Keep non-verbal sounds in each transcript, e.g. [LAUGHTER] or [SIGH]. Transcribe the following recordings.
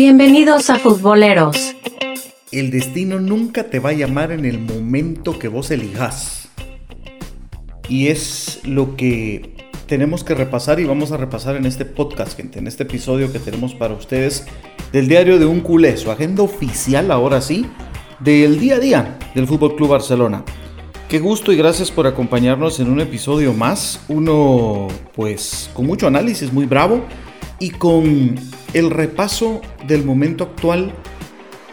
Bienvenidos a Futboleros. El destino nunca te va a llamar en el momento que vos elijas. Y es lo que tenemos que repasar y vamos a repasar en este podcast, gente, en este episodio que tenemos para ustedes del diario de un culé, su agenda oficial ahora sí, del día a día del Fútbol Club Barcelona. Qué gusto y gracias por acompañarnos en un episodio más, uno pues con mucho análisis, muy bravo y con el repaso del momento actual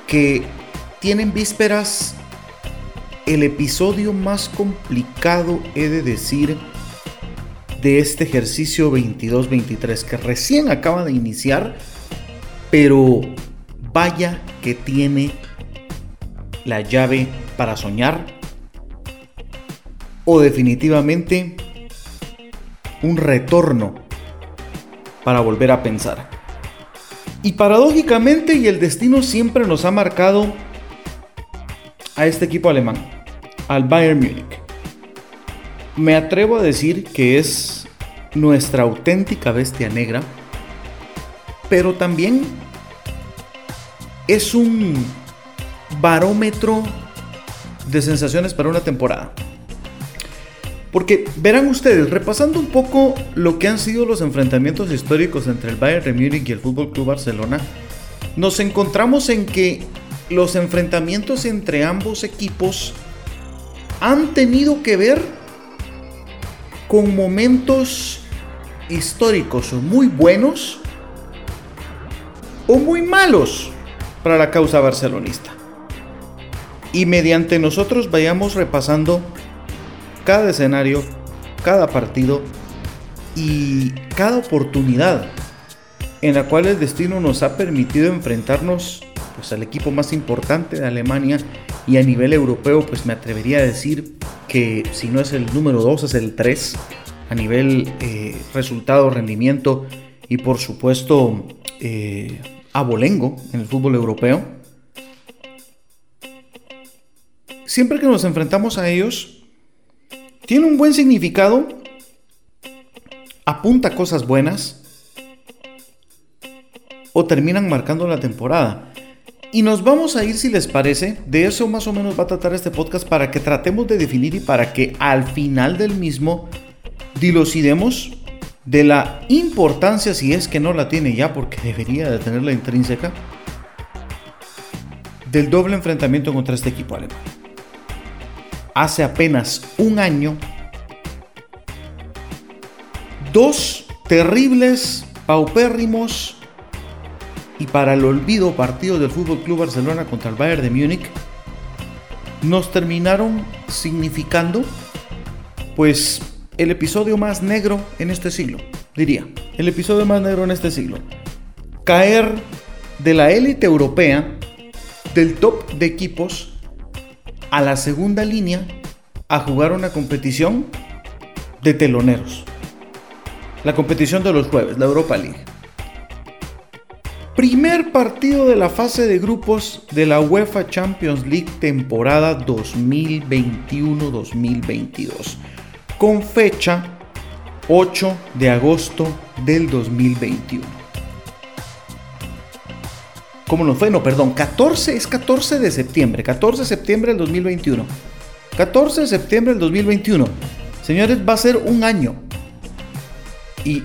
que tiene en vísperas el episodio más complicado, he de decir, de este ejercicio 22-23 que recién acaba de iniciar, pero vaya que tiene la llave para soñar o definitivamente un retorno para volver a pensar. Y paradójicamente, y el destino siempre nos ha marcado a este equipo alemán, al Bayern Múnich. Me atrevo a decir que es nuestra auténtica bestia negra, pero también es un barómetro de sensaciones para una temporada. Porque verán ustedes, repasando un poco lo que han sido los enfrentamientos históricos entre el Bayern de Múnich y el Fútbol Club Barcelona, nos encontramos en que los enfrentamientos entre ambos equipos han tenido que ver con momentos históricos muy buenos o muy malos para la causa barcelonista. Y mediante nosotros vayamos repasando cada escenario, cada partido y cada oportunidad en la cual el destino nos ha permitido enfrentarnos pues, al equipo más importante de Alemania y a nivel europeo pues me atrevería a decir que si no es el número 2 es el 3 a nivel eh, resultado, rendimiento y por supuesto eh, abolengo en el fútbol europeo. Siempre que nos enfrentamos a ellos, tiene un buen significado, apunta cosas buenas o terminan marcando la temporada. Y nos vamos a ir, si les parece, de eso más o menos va a tratar este podcast para que tratemos de definir y para que al final del mismo dilucidemos de la importancia, si es que no la tiene ya, porque debería de tenerla intrínseca, del doble enfrentamiento contra este equipo alemán hace apenas un año dos terribles, paupérrimos y para el olvido partidos del Fútbol Club Barcelona contra el Bayern de Múnich nos terminaron significando pues el episodio más negro en este siglo, diría, el episodio más negro en este siglo. Caer de la élite europea, del top de equipos a la segunda línea a jugar una competición de teloneros. La competición de los jueves, la Europa League. Primer partido de la fase de grupos de la UEFA Champions League temporada 2021-2022. Con fecha 8 de agosto del 2021. ¿Cómo no fue? No, perdón, 14 es 14 de septiembre, 14 de septiembre del 2021. 14 de septiembre del 2021. Señores, va a ser un año. Y,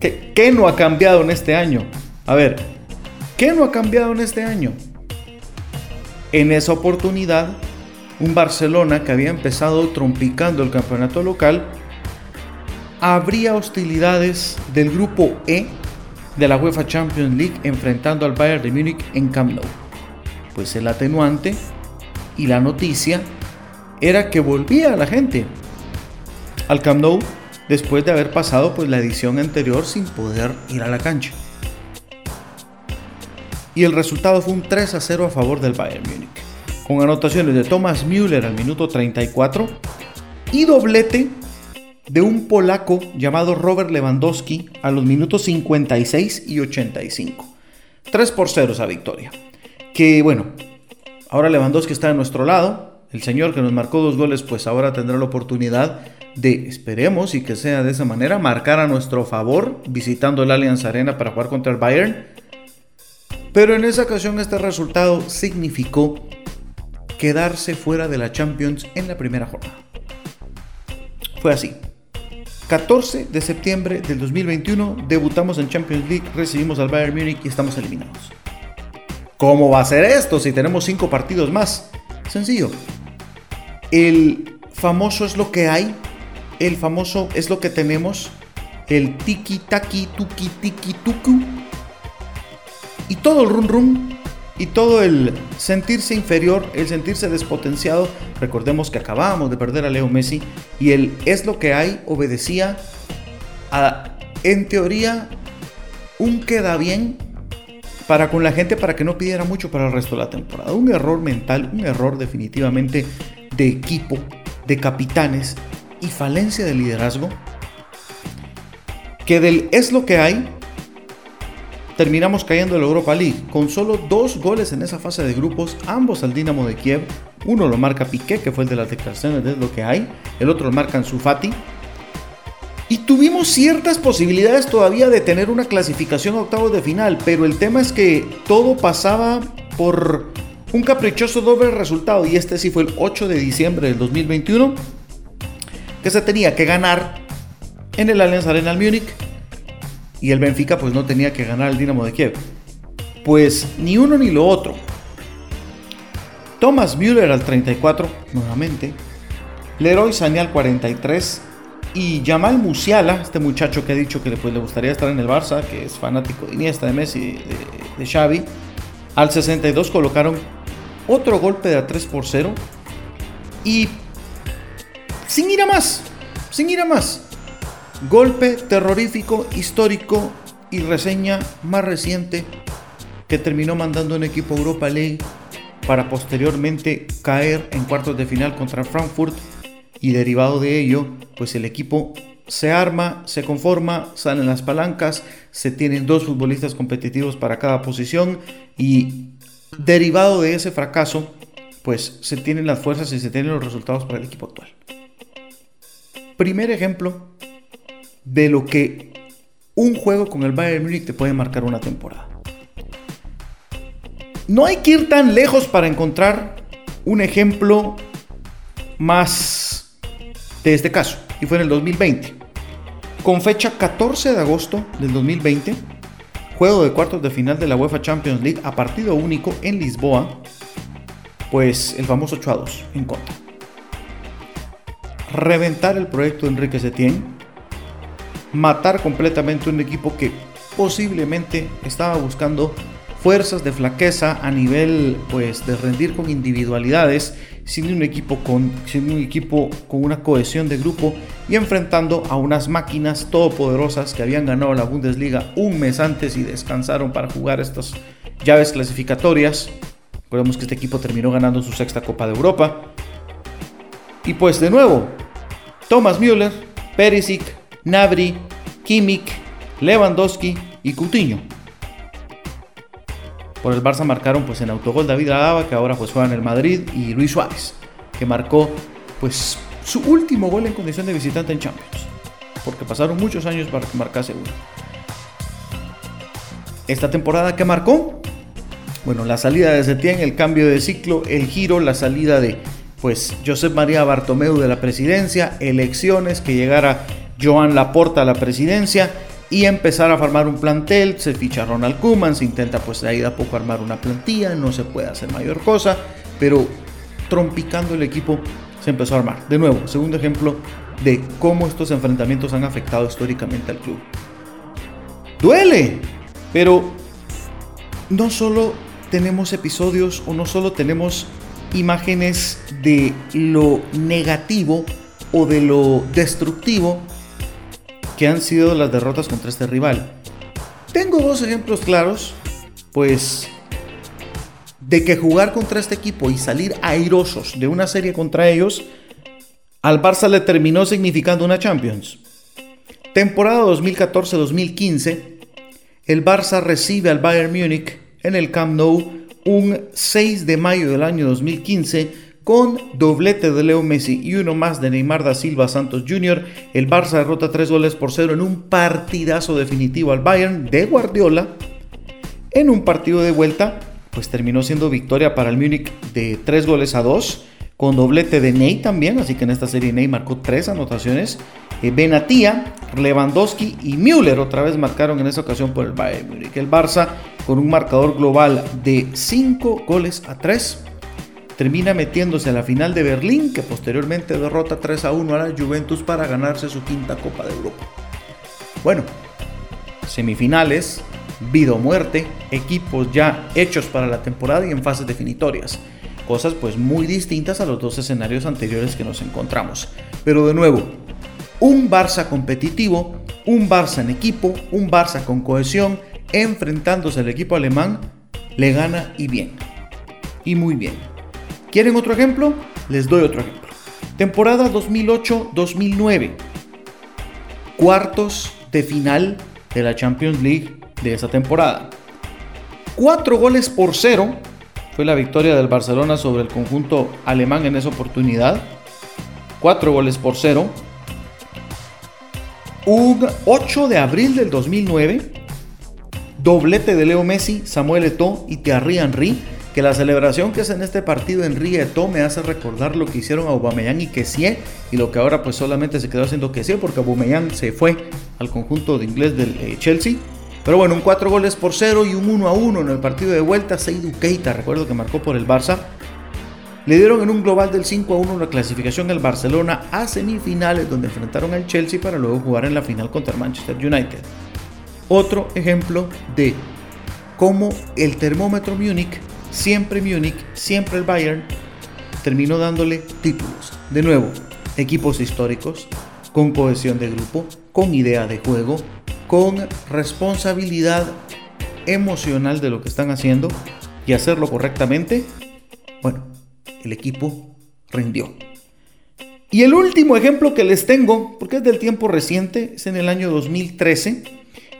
¿qué, no ha cambiado en este año? A ver, ¿qué no ha cambiado en este año? En esa oportunidad, un Barcelona que había empezado trompicando el campeonato local, habría hostilidades del grupo E de la UEFA Champions League enfrentando al Bayern de Múnich en Camp Nou. Pues el atenuante y la noticia era que volvía la gente al Camp Nou después de haber pasado pues la edición anterior sin poder ir a la cancha. Y el resultado fue un 3 a 0 a favor del Bayern Múnich, con anotaciones de Thomas Müller al minuto 34 y doblete de un polaco llamado Robert Lewandowski a los minutos 56 y 85. 3 por 0 esa victoria. Que bueno, ahora Lewandowski está de nuestro lado. El señor que nos marcó dos goles, pues ahora tendrá la oportunidad de, esperemos y que sea de esa manera, marcar a nuestro favor visitando el Allianz Arena para jugar contra el Bayern. Pero en esa ocasión este resultado significó quedarse fuera de la Champions en la primera jornada. Fue así. 14 de septiembre del 2021 debutamos en Champions League, recibimos al Bayern Múnich y estamos eliminados. ¿Cómo va a ser esto si tenemos 5 partidos más? Sencillo. El famoso es lo que hay, el famoso es lo que tenemos, el tiki taki tuki tiki tuku y todo el rum rum y todo el sentirse inferior, el sentirse despotenciado, recordemos que acabábamos de perder a Leo Messi y el es lo que hay obedecía a, en teoría, un queda bien para con la gente para que no pidiera mucho para el resto de la temporada. Un error mental, un error definitivamente de equipo, de capitanes y falencia de liderazgo que del es lo que hay terminamos cayendo en la Europa League con solo dos goles en esa fase de grupos, ambos al Dinamo de Kiev. Uno lo marca Piqué, que fue el de las declaraciones de lo que hay, el otro lo marca Sufati. Y tuvimos ciertas posibilidades todavía de tener una clasificación a octavos de final, pero el tema es que todo pasaba por un caprichoso doble resultado, y este sí fue el 8 de diciembre del 2021, que se tenía que ganar en el Allianz Arena al Múnich y el Benfica pues no tenía que ganar el Dinamo de Kiev. Pues ni uno ni lo otro. Thomas Müller al 34, nuevamente. Leroy Sané al 43. Y Jamal Musiala, este muchacho que ha dicho que pues, le gustaría estar en el Barça, que es fanático de Iniesta, de Messi, de, de Xavi, al 62 colocaron otro golpe de a 3 por 0. Y sin ir a más, sin ir a más, Golpe terrorífico, histórico y reseña más reciente que terminó mandando un equipo Europa League para posteriormente caer en cuartos de final contra Frankfurt y derivado de ello, pues el equipo se arma, se conforma, salen las palancas, se tienen dos futbolistas competitivos para cada posición y derivado de ese fracaso, pues se tienen las fuerzas y se tienen los resultados para el equipo actual. Primer ejemplo de lo que un juego con el Bayern Munich te puede marcar una temporada. No hay que ir tan lejos para encontrar un ejemplo más de este caso, y fue en el 2020. Con fecha 14 de agosto del 2020, juego de cuartos de final de la UEFA Champions League a partido único en Lisboa, pues el famoso 8 a 2 en contra. Reventar el proyecto de Enrique Setién matar completamente un equipo que posiblemente estaba buscando fuerzas de flaqueza a nivel pues de rendir con individualidades sin un equipo con sin un equipo con una cohesión de grupo y enfrentando a unas máquinas todopoderosas que habían ganado la Bundesliga un mes antes y descansaron para jugar estas llaves clasificatorias. Recordemos que este equipo terminó ganando su sexta Copa de Europa. Y pues de nuevo, Thomas Müller, Perisic, Nabri, Kimmich, Lewandowski y Coutinho. Por el Barça marcaron pues en autogol David Alaba, que ahora pues juega en el Madrid, y Luis Suárez, que marcó pues su último gol en condición de visitante en Champions, porque pasaron muchos años para que marcase uno. Esta temporada que marcó, bueno, la salida de Setién, el cambio de ciclo, el giro, la salida de pues Josep María Bartomeu de la presidencia, elecciones, que llegara Joan Laporta a la presidencia y empezar a formar un plantel. Se ficha Ronald Koeman, se intenta pues de ahí de a poco armar una plantilla, no se puede hacer mayor cosa, pero trompicando el equipo se empezó a armar. De nuevo, segundo ejemplo de cómo estos enfrentamientos han afectado históricamente al club. Duele, pero no solo tenemos episodios o no solo tenemos imágenes de lo negativo o de lo destructivo, que han sido las derrotas contra este rival. Tengo dos ejemplos claros, pues de que jugar contra este equipo y salir airosos de una serie contra ellos, al Barça le terminó significando una Champions. Temporada 2014-2015, el Barça recibe al Bayern Múnich en el Camp Nou un 6 de mayo del año 2015 con doblete de Leo Messi y uno más de Neymar da Silva Santos Jr., el Barça derrota 3 goles por 0 en un partidazo definitivo al Bayern de Guardiola, En un partido de vuelta, pues terminó siendo victoria para el Múnich de 3 goles a 2, con doblete de Ney también, así que en esta serie Ney marcó 3 anotaciones. Eh, Benatía, Lewandowski y Müller otra vez marcaron en esa ocasión por el Bayern Múnich. El Barça, con un marcador global de 5 goles a 3, termina metiéndose a la final de Berlín, que posteriormente derrota 3 a 1 a la Juventus para ganarse su quinta Copa de Europa. Bueno, semifinales, vida o muerte, equipos ya hechos para la temporada y en fases definitorias. Cosas pues muy distintas a los dos escenarios anteriores que nos encontramos. Pero de nuevo, un Barça competitivo, un Barça en equipo, un Barça con cohesión, enfrentándose al equipo alemán, le gana y bien. Y muy bien. ¿Quieren otro ejemplo? Les doy otro ejemplo. Temporada 2008-2009. Cuartos de final de la Champions League de esa temporada. Cuatro goles por cero fue la victoria del Barcelona sobre el conjunto alemán en esa oportunidad. Cuatro goles por cero. Un 8 de abril del 2009. Doblete de Leo Messi, Samuel Eto'o y Thierry Henry que la celebración que es en este partido en Eto'o me hace recordar lo que hicieron a Aubameyang y Kessie y lo que ahora pues solamente se quedó haciendo Kessie porque Aubameyang se fue al conjunto de inglés del eh, Chelsea. Pero bueno, un 4 goles por 0 y un 1 a 1 en el partido de vuelta. Seydou Keita, recuerdo que marcó por el Barça. Le dieron en un global del 5 a 1 la clasificación al Barcelona a semifinales donde enfrentaron al Chelsea para luego jugar en la final contra el Manchester United. Otro ejemplo de cómo el termómetro Múnich siempre Múnich, siempre el Bayern, terminó dándole títulos. De nuevo, equipos históricos, con cohesión de grupo, con idea de juego, con responsabilidad emocional de lo que están haciendo y hacerlo correctamente. Bueno, el equipo rindió. Y el último ejemplo que les tengo, porque es del tiempo reciente, es en el año 2013.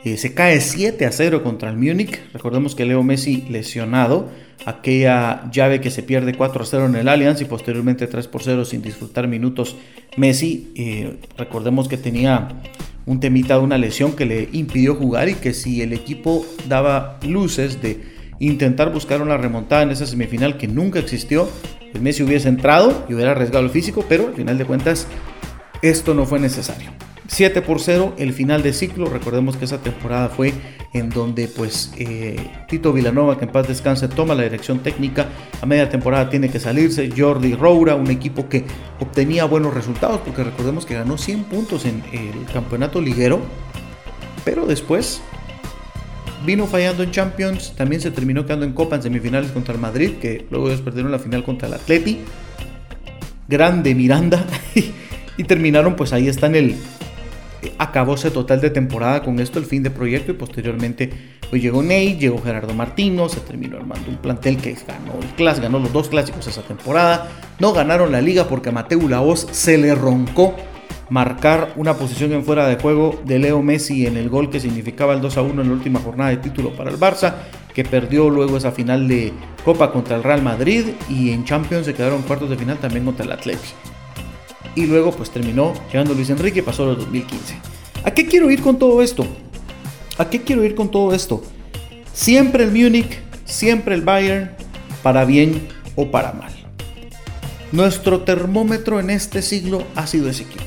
Eh, se cae 7 a 0 contra el Múnich. Recordemos que Leo Messi lesionado aquella llave que se pierde 4 a 0 en el Allianz y posteriormente 3 por 0 sin disfrutar minutos Messi. Eh, recordemos que tenía un temita de una lesión que le impidió jugar y que si el equipo daba luces de intentar buscar una remontada en esa semifinal que nunca existió, pues Messi hubiese entrado y hubiera arriesgado el físico, pero al final de cuentas esto no fue necesario. 7 por 0, el final de ciclo. Recordemos que esa temporada fue en donde pues eh, Tito Vilanova, que en paz descanse, toma la dirección técnica. A media temporada tiene que salirse. Jordi Roura, un equipo que obtenía buenos resultados, porque recordemos que ganó 100 puntos en el campeonato liguero. Pero después vino fallando en Champions. También se terminó quedando en Copa en semifinales contra el Madrid, que luego ellos perdieron la final contra el Atleti. Grande Miranda. [LAUGHS] y terminaron pues ahí está en el acabóse total de temporada con esto, el fin de proyecto y posteriormente pues llegó Ney, llegó Gerardo Martino, se terminó armando un plantel que ganó el Clas, ganó los dos clásicos esa temporada, no ganaron la liga porque a Mateo Laos se le roncó marcar una posición en fuera de juego de Leo Messi en el gol que significaba el 2 a 1 en la última jornada de título para el Barça, que perdió luego esa final de Copa contra el Real Madrid y en Champions se quedaron cuartos de final también contra el Atleti y luego pues terminó llegando Luis Enrique, pasó el 2015. ¿A qué quiero ir con todo esto? ¿A qué quiero ir con todo esto? Siempre el Múnich, siempre el Bayern, para bien o para mal. Nuestro termómetro en este siglo ha sido ese equipo.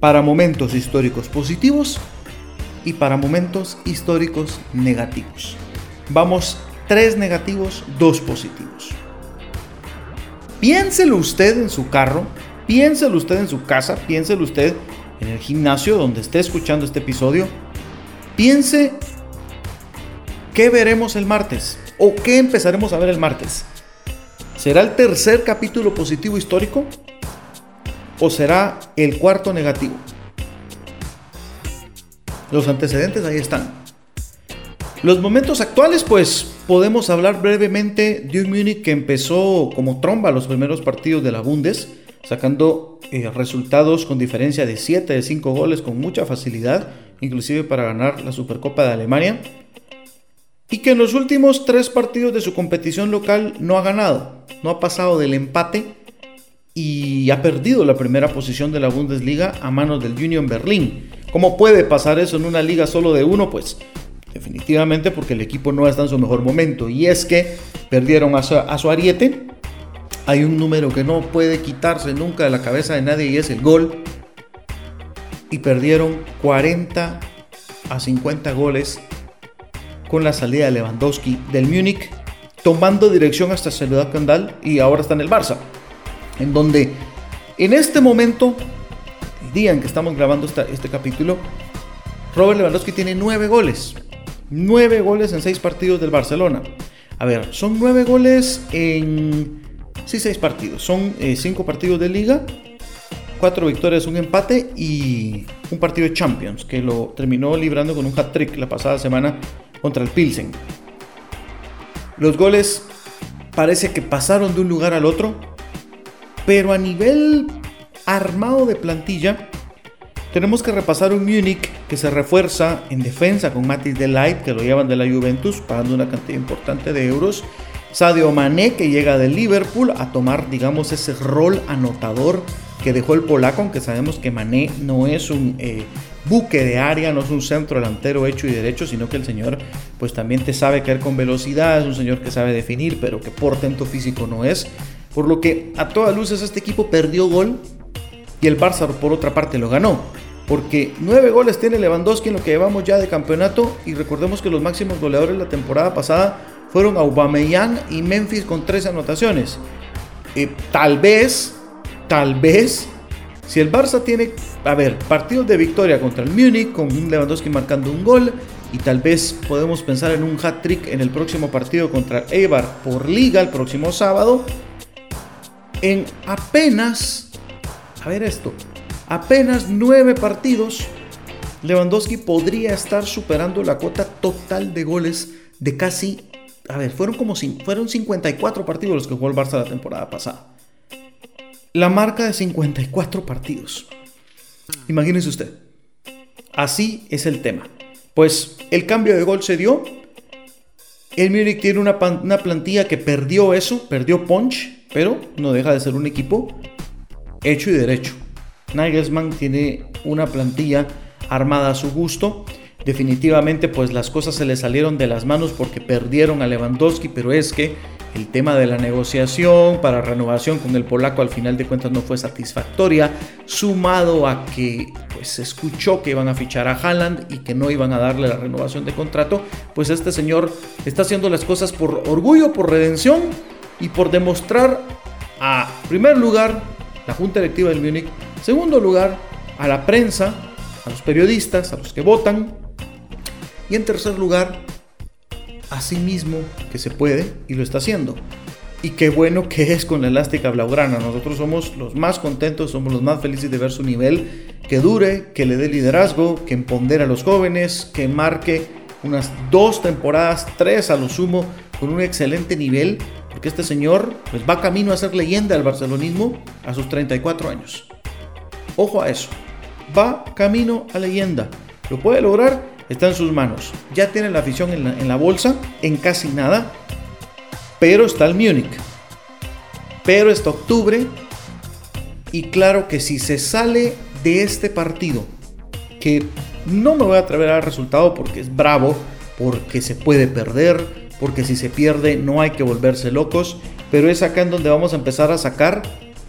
Para momentos históricos positivos y para momentos históricos negativos. Vamos, tres negativos, dos positivos. Piénselo usted en su carro Piénselo usted en su casa, piénselo usted en el gimnasio donde esté escuchando este episodio. Piense qué veremos el martes o qué empezaremos a ver el martes. ¿Será el tercer capítulo positivo histórico o será el cuarto negativo? Los antecedentes ahí están. Los momentos actuales, pues podemos hablar brevemente de un Múnich que empezó como tromba los primeros partidos de la Bundes sacando eh, resultados con diferencia de 7 de 5 goles con mucha facilidad, inclusive para ganar la Supercopa de Alemania, y que en los últimos tres partidos de su competición local no ha ganado, no ha pasado del empate y ha perdido la primera posición de la Bundesliga a manos del Union Berlin. ¿Cómo puede pasar eso en una liga solo de uno? Pues definitivamente porque el equipo no está en su mejor momento. Y es que perdieron a su, ariete. Hay un número que no puede quitarse nunca de la cabeza de nadie y es el gol. Y perdieron 40 a 50 goles con la salida de Lewandowski del Múnich, tomando dirección hasta Ciudad Candal y ahora está en el Barça. En donde en este momento, el día en que estamos grabando este capítulo, Robert Lewandowski tiene 9 goles. 9 goles en 6 partidos del Barcelona. A ver, son 9 goles en... Sí, 6 partidos. Son 5 eh, partidos de liga, 4 victorias, un empate y un partido de Champions, que lo terminó librando con un hat-trick la pasada semana contra el Pilsen. Los goles parece que pasaron de un lugar al otro, pero a nivel armado de plantilla, tenemos que repasar un Múnich que se refuerza en defensa con Matis Delight, que lo llevan de la Juventus, pagando una cantidad importante de euros. Sadio Mané, que llega del Liverpool a tomar, digamos, ese rol anotador que dejó el polaco, aunque sabemos que Mané no es un eh, buque de área, no es un centro delantero hecho y derecho, sino que el señor pues también te sabe caer con velocidad, es un señor que sabe definir, pero que portento físico no es. Por lo que a todas luces este equipo perdió gol y el Barça por otra parte lo ganó. Porque nueve goles tiene Lewandowski en lo que llevamos ya de campeonato y recordemos que los máximos goleadores de la temporada pasada fueron Aubameyang y Memphis con tres anotaciones. Eh, tal vez, tal vez, si el Barça tiene, a ver, partidos de victoria contra el Múnich con Lewandowski marcando un gol y tal vez podemos pensar en un hat-trick en el próximo partido contra Eibar por liga el próximo sábado. En apenas a ver esto, apenas nueve partidos, Lewandowski podría estar superando la cuota total de goles de casi, a ver, fueron como fueron 54 partidos los que jugó el Barça la temporada pasada. La marca de 54 partidos. Imagínese usted. Así es el tema. Pues el cambio de gol se dio. El Múnich tiene una, una plantilla que perdió eso, perdió punch, pero no deja de ser un equipo hecho y derecho. Nagelsmann tiene una plantilla armada a su gusto. Definitivamente pues las cosas se le salieron de las manos porque perdieron a Lewandowski, pero es que el tema de la negociación para renovación con el polaco al final de cuentas no fue satisfactoria, sumado a que pues se escuchó que iban a fichar a Haaland y que no iban a darle la renovación de contrato, pues este señor está haciendo las cosas por orgullo, por redención y por demostrar a primer lugar la Junta Electiva del Múnich. Segundo lugar, a la prensa, a los periodistas, a los que votan. Y en tercer lugar, a mismo que se puede y lo está haciendo. Y qué bueno que es con la elástica blaugrana. Nosotros somos los más contentos, somos los más felices de ver su nivel, que dure, que le dé liderazgo, que empodere a los jóvenes, que marque unas dos temporadas, tres a lo sumo, con un excelente nivel porque este señor pues, va camino a ser leyenda del barcelonismo a sus 34 años. Ojo a eso. Va camino a leyenda. ¿Lo puede lograr? Está en sus manos. Ya tiene la afición en la, bolsa, en casi nada. Pero está el Múnich. Pero está octubre. Y claro que si se sale de este partido, que no me voy a atrever a dar resultado porque es bravo, porque se puede perder, porque si se pierde no hay que volverse locos, pero es acá en donde vamos a empezar a sacar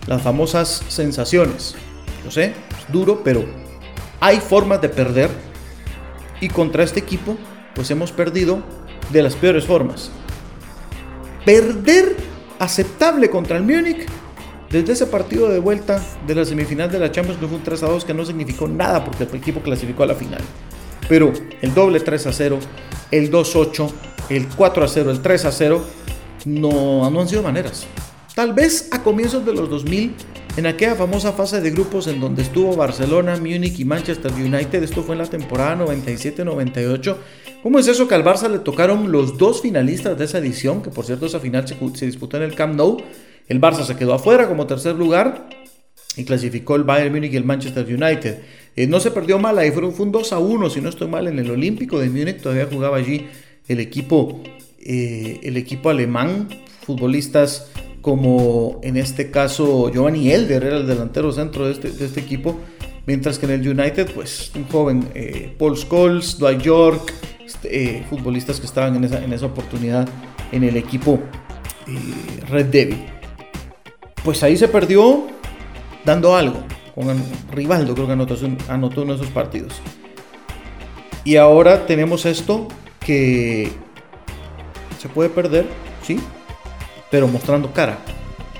las famosas sensaciones. Yo sé, es duro, pero hay formas de perder y contra este equipo pues hemos perdido de las peores formas. Perder aceptable contra el Múnich desde ese partido de vuelta de la semifinal de la Champions que fue un 3 a 2 que no significó nada porque el equipo clasificó a la final. Pero el doble 3 a 0, el 2 8, el 4 a 0, el 3 a 0, no, no han sido maneras. Tal vez a comienzos de los 2000, en aquella famosa fase de grupos en donde estuvo Barcelona, Múnich y Manchester United, esto fue en la temporada 97-98. ¿Cómo es eso que al Barça le tocaron los dos finalistas de esa edición? Que por cierto esa final se, disputó en el Camp Nou. El Barça se quedó afuera como tercer lugar y clasificó el Bayern Múnich y el Manchester United. Eh, no se perdió mal, ahí fue un 2 a 1, si no estoy mal, en el Olímpico de Múnich todavía jugaba allí el equipo, eh, el equipo alemán, futbolistas como en este caso Giovanni Elder era el delantero centro de este, de este equipo, mientras que en el United, pues un joven eh, Paul Scholes, Dwight York, este, futbolistas que estaban en esa, oportunidad en el equipo Red Devil. Pues ahí se perdió dando algo. Con Rivaldo creo que anotó, anotó uno de esos partidos. Y ahora tenemos esto que se puede perder, sí, pero mostrando cara,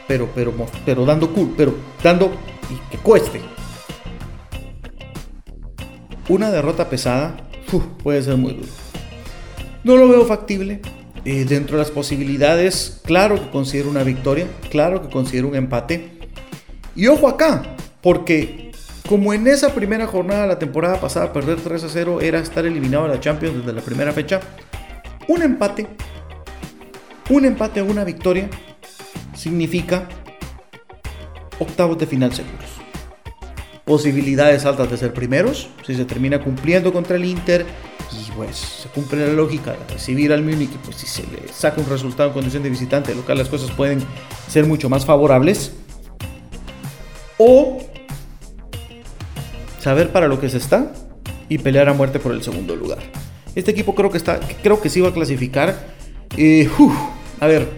pero, pero, pero dando cool, pero dando y que cueste. Una derrota pesada puede ser muy duro. No lo veo factible. Eh, dentro de las posibilidades, claro que considero una victoria, claro que considero un empate. Y ojo acá, porque como en esa primera jornada de la temporada pasada perder 3 a 0 era estar eliminado de la Champions desde la primera fecha, un empate, un empate o una victoria significa octavos de final seguros. Posibilidades altas de ser primeros, si se termina cumpliendo contra el Inter y pues se cumple la lógica de recibir al Múnich, pues si se le saca un resultado en condición de visitante local las cosas pueden ser mucho más favorables. O saber para lo que se está y pelear a muerte por el segundo lugar. Este equipo creo que está, creo que sí va a clasificar. Eh, a ver,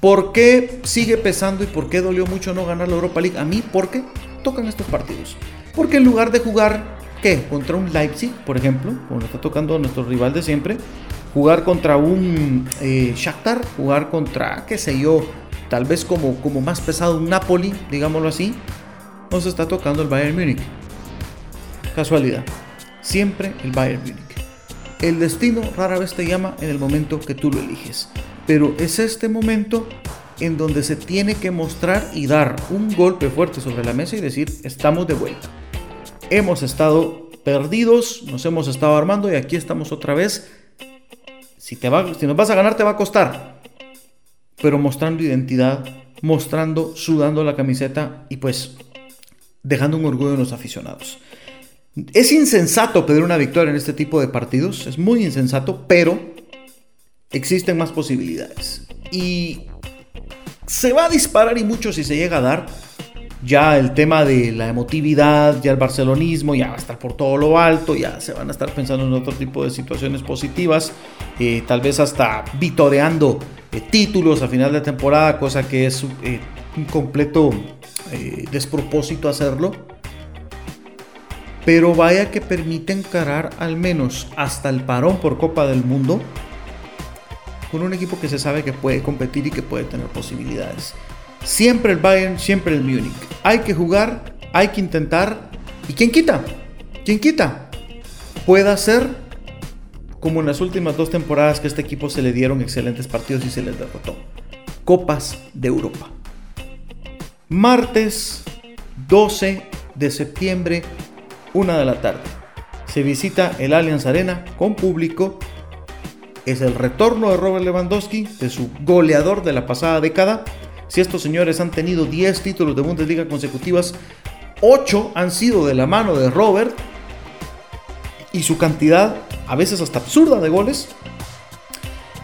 ¿por qué sigue pesando y por qué dolió mucho no ganar la Europa League? A mí, porque tocan estos partidos. Porque en lugar de jugar, ¿qué? Contra un Leipzig, por ejemplo, como está tocando nuestro rival de siempre, jugar contra un eh, Shakhtar, jugar contra, qué sé yo, tal vez como, como más pesado un Napoli, digámoslo así, nos está tocando el Bayern Múnich. Casualidad. Siempre el Bayern Múnich. El destino rara vez te llama en el momento que tú lo eliges. Pero es este momento en donde se tiene que mostrar y dar un golpe fuerte sobre la mesa y decir, estamos de vuelta. Hemos estado perdidos, nos hemos estado armando y aquí estamos otra vez. Si, te va, si nos vas a ganar te va a costar. Pero mostrando identidad, mostrando, sudando la camiseta y pues dejando un orgullo en los aficionados. Es insensato pedir una victoria en este tipo de partidos, es muy insensato, pero existen más posibilidades. Y se va a disparar y mucho si se llega a dar. Ya el tema de la emotividad, ya el barcelonismo, ya va a estar por todo lo alto, ya se van a estar pensando en otro tipo de situaciones positivas, eh, tal vez hasta vitoreando eh, títulos a final de temporada, cosa que es eh, un completo despropósito hacerlo pero vaya que permite encarar al menos hasta el parón por Copa del Mundo con un equipo que se sabe que puede competir y que puede tener posibilidades. Siempre el Bayern, siempre el Múnich. Hay que jugar, hay que intentar. ¿Y quién quita? ¿Quién quita? Puede ser como en las últimas dos temporadas que este equipo se le dieron excelentes partidos y se les derrotó. Copas de Europa. Martes 12 de septiembre una de la tarde. Se visita el Allianz Arena con público. Es el retorno de Robert Lewandowski, de su goleador de la pasada década. Si estos señores han tenido 10 títulos de Bundesliga consecutivas, 8 han sido de la mano de Robert. Y su cantidad, a veces hasta absurda, de goles.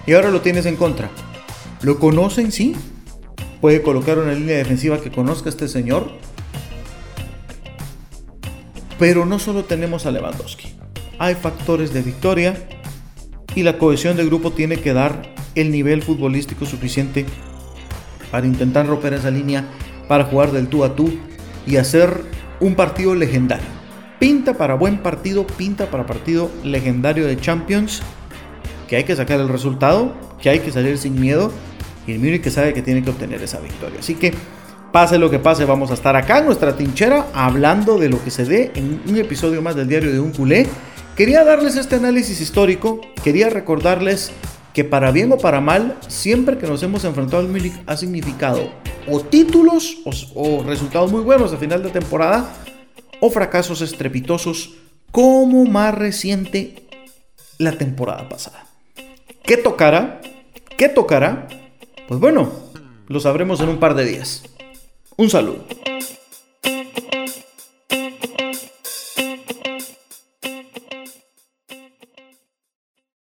Y ahora lo tienes en contra. ¿Lo conocen? Sí. Puede colocar una línea defensiva que conozca a este señor pero no solo tenemos a Lewandowski, hay factores de victoria y la cohesión del grupo tiene que dar el nivel futbolístico suficiente para intentar romper esa línea, para jugar del tú a tú y hacer un partido legendario. Pinta para buen partido, pinta para partido legendario de Champions, que hay que sacar el resultado, que hay que salir sin miedo y el Múnich que sabe que tiene que obtener esa victoria. Así que Pase lo que pase, vamos a estar acá en nuestra tinchera hablando de lo que se dé en un episodio más del diario de un culé. Quería darles este análisis histórico, quería recordarles que para bien o para mal, siempre que nos hemos enfrentado al Múnich ha significado o títulos o, resultados muy buenos a final de temporada o fracasos estrepitosos como más reciente la temporada pasada. ¿Qué tocará? ¿Qué tocará? Pues bueno, lo sabremos en un par de días. Un saludo.